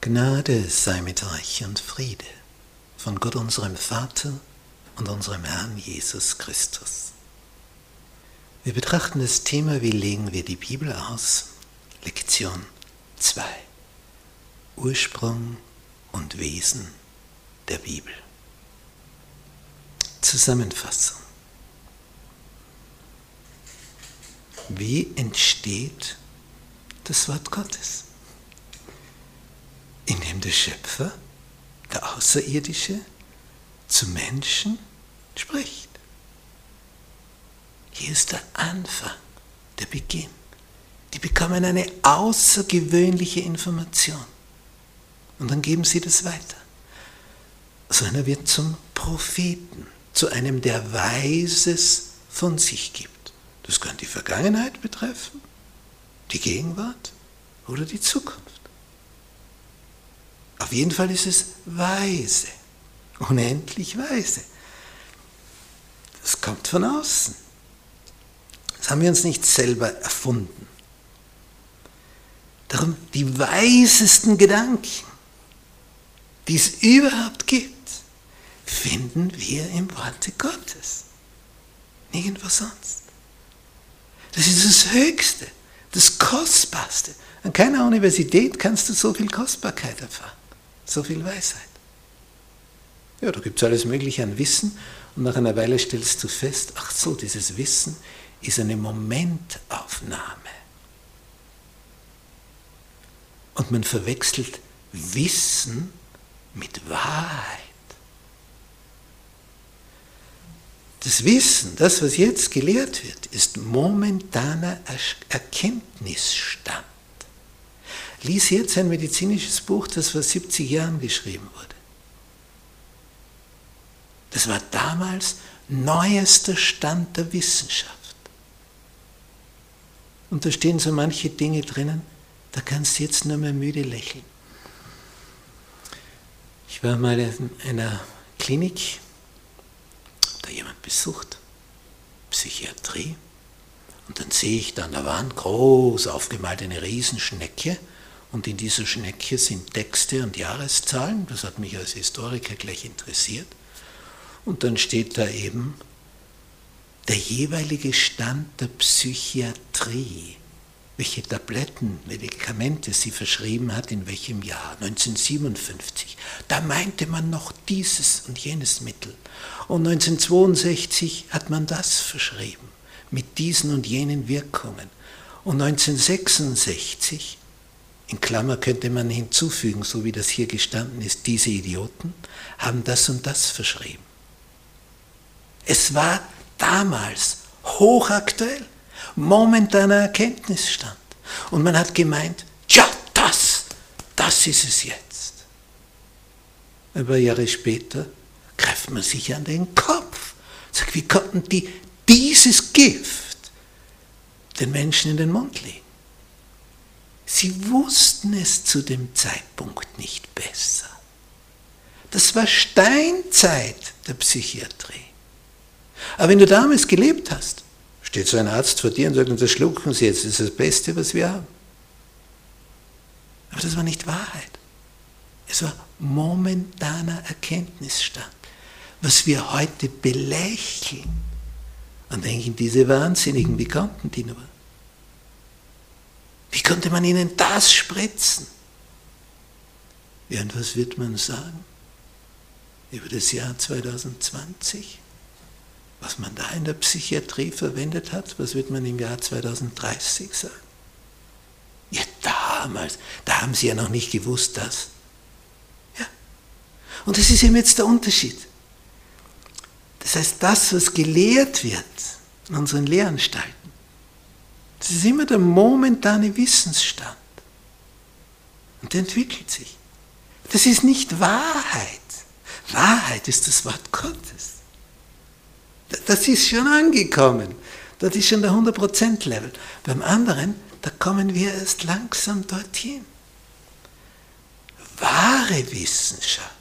Gnade sei mit euch und Friede von Gott unserem Vater und unserem Herrn Jesus Christus. Wir betrachten das Thema, wie legen wir die Bibel aus? Lektion 2. Ursprung und Wesen der Bibel. Zusammenfassung. Wie entsteht das Wort Gottes? Indem der Schöpfer, der Außerirdische, zu Menschen spricht. Hier ist der Anfang, der Beginn. Die bekommen eine außergewöhnliche Information. Und dann geben sie das weiter. So einer wird zum Propheten, zu einem, der Weises von sich gibt. Das kann die Vergangenheit betreffen, die Gegenwart oder die Zukunft. Auf jeden Fall ist es weise, unendlich weise. Das kommt von außen. Das haben wir uns nicht selber erfunden. Darum die weisesten Gedanken, die es überhaupt gibt, finden wir im Worte Gottes. Nirgendwo sonst. Das ist das Höchste, das Kostbarste. An keiner Universität kannst du so viel Kostbarkeit erfahren so viel Weisheit. Ja, da gibt es alles Mögliche an Wissen und nach einer Weile stellst du fest, ach so, dieses Wissen ist eine Momentaufnahme. Und man verwechselt Wissen mit Wahrheit. Das Wissen, das, was jetzt gelehrt wird, ist momentaner Erkenntnisstand. Lies jetzt ein medizinisches Buch, das vor 70 Jahren geschrieben wurde. Das war damals neuester Stand der Wissenschaft. Und da stehen so manche Dinge drinnen, da kannst du jetzt nur mehr müde lächeln. Ich war mal in einer Klinik, da jemand besucht, Psychiatrie, und dann sehe ich da an der Wand groß aufgemalt eine Riesenschnecke und in dieser Schnecke sind Texte und Jahreszahlen, das hat mich als Historiker gleich interessiert. Und dann steht da eben der jeweilige Stand der Psychiatrie, welche Tabletten, Medikamente sie verschrieben hat, in welchem Jahr, 1957. Da meinte man noch dieses und jenes Mittel. Und 1962 hat man das verschrieben, mit diesen und jenen Wirkungen. Und 1966 in Klammer könnte man hinzufügen, so wie das hier gestanden ist, diese Idioten haben das und das verschrieben. Es war damals hochaktuell, momentaner Erkenntnisstand. Und man hat gemeint, tja, das, das ist es jetzt. Aber Jahre später greift man sich an den Kopf. Sagt, wie konnten die dieses Gift den Menschen in den Mund legen? Sie wussten es zu dem Zeitpunkt nicht besser. Das war Steinzeit der Psychiatrie. Aber wenn du damals gelebt hast, steht so ein Arzt vor dir und sagt, das schlucken Sie jetzt, das ist das Beste, was wir haben. Aber das war nicht Wahrheit. Es war momentaner Erkenntnisstand. Was wir heute belächeln und denken, diese Wahnsinnigen, wie konnten die nur? Wie konnte man ihnen das spritzen? Ja, und was wird man sagen über das Jahr 2020? Was man da in der Psychiatrie verwendet hat, was wird man im Jahr 2030 sagen? Ja, damals, da haben sie ja noch nicht gewusst, dass. Ja. Und das ist eben jetzt der Unterschied. Das heißt, das, was gelehrt wird in unseren Lehranstalten, das ist immer der momentane Wissensstand. Und der entwickelt sich. Das ist nicht Wahrheit. Wahrheit ist das Wort Gottes. Das ist schon angekommen. Das ist schon der 100%-Level. Beim anderen, da kommen wir erst langsam dorthin. Wahre Wissenschaft.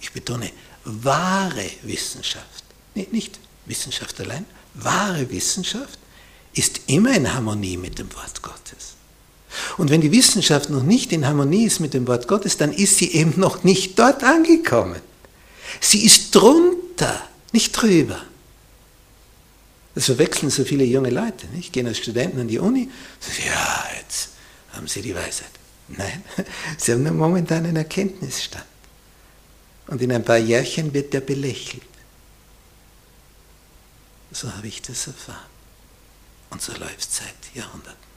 Ich betone, wahre Wissenschaft. Nicht Wissenschaft allein, wahre Wissenschaft ist immer in Harmonie mit dem Wort Gottes. Und wenn die Wissenschaft noch nicht in Harmonie ist mit dem Wort Gottes, dann ist sie eben noch nicht dort angekommen. Sie ist drunter, nicht drüber. Das verwechseln so viele junge Leute. Nicht? Gehen als Studenten an die Uni, sagen, ja, jetzt haben sie die Weisheit. Nein, sie haben nur momentan einen Erkenntnisstand. Und in ein paar Jährchen wird der belächelt. So habe ich das erfahren. Und so läuft es seit Jahrhunderten.